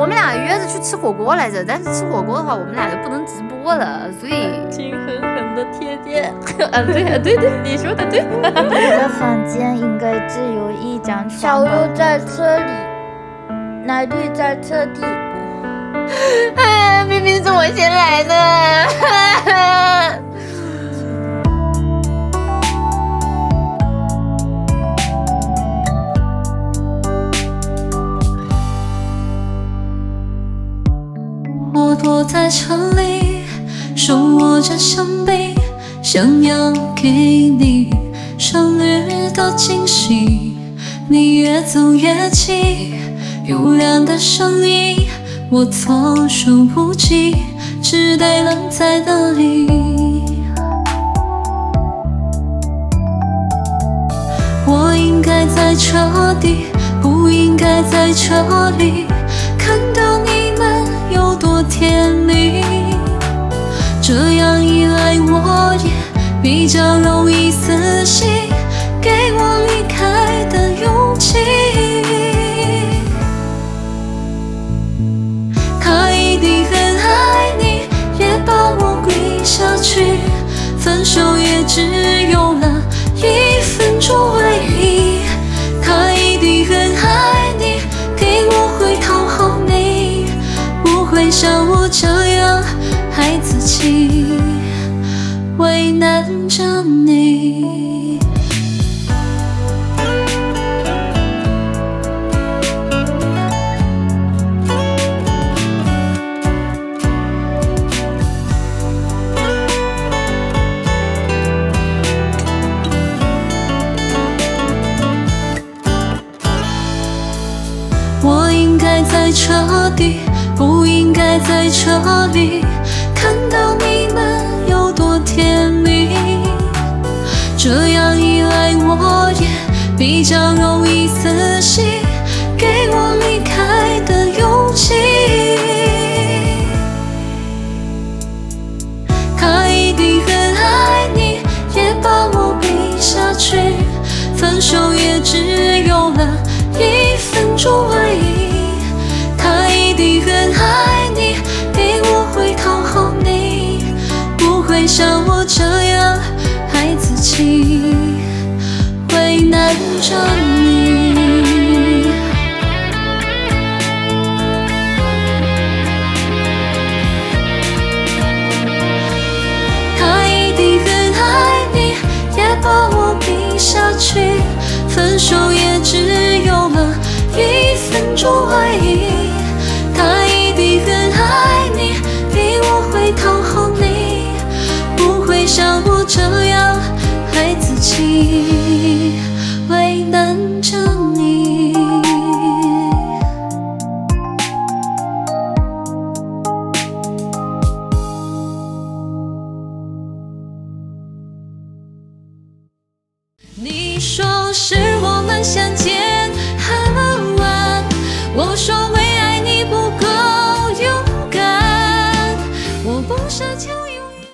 我们俩约着去吃火锅来着，但是吃火锅的话，我们俩就不能直播了，所以请狠狠的贴贴。啊，对啊，对对，你说的对。我的房间应该只有一张床。小鹿在车里，奶绿在车底。哎，明明是我先来的。我在车里，手握着香槟，想要给你生日的惊喜。你越走越近，优良的声音我措手不及，只得愣在那里。我应该在车底，不应该在这里甜蜜。这样一来，我也比较容易死心，给我离开的勇气。他一定很爱你，也把我归下去。分手也只有着你。我应该在车底，不应该在这里看到你们有多甜蜜。这样一来，我也比较容易死心，给我离开的为难着你。他一定很爱你，也把我比下去。为难着你。你说是我们相见恨晚，我说。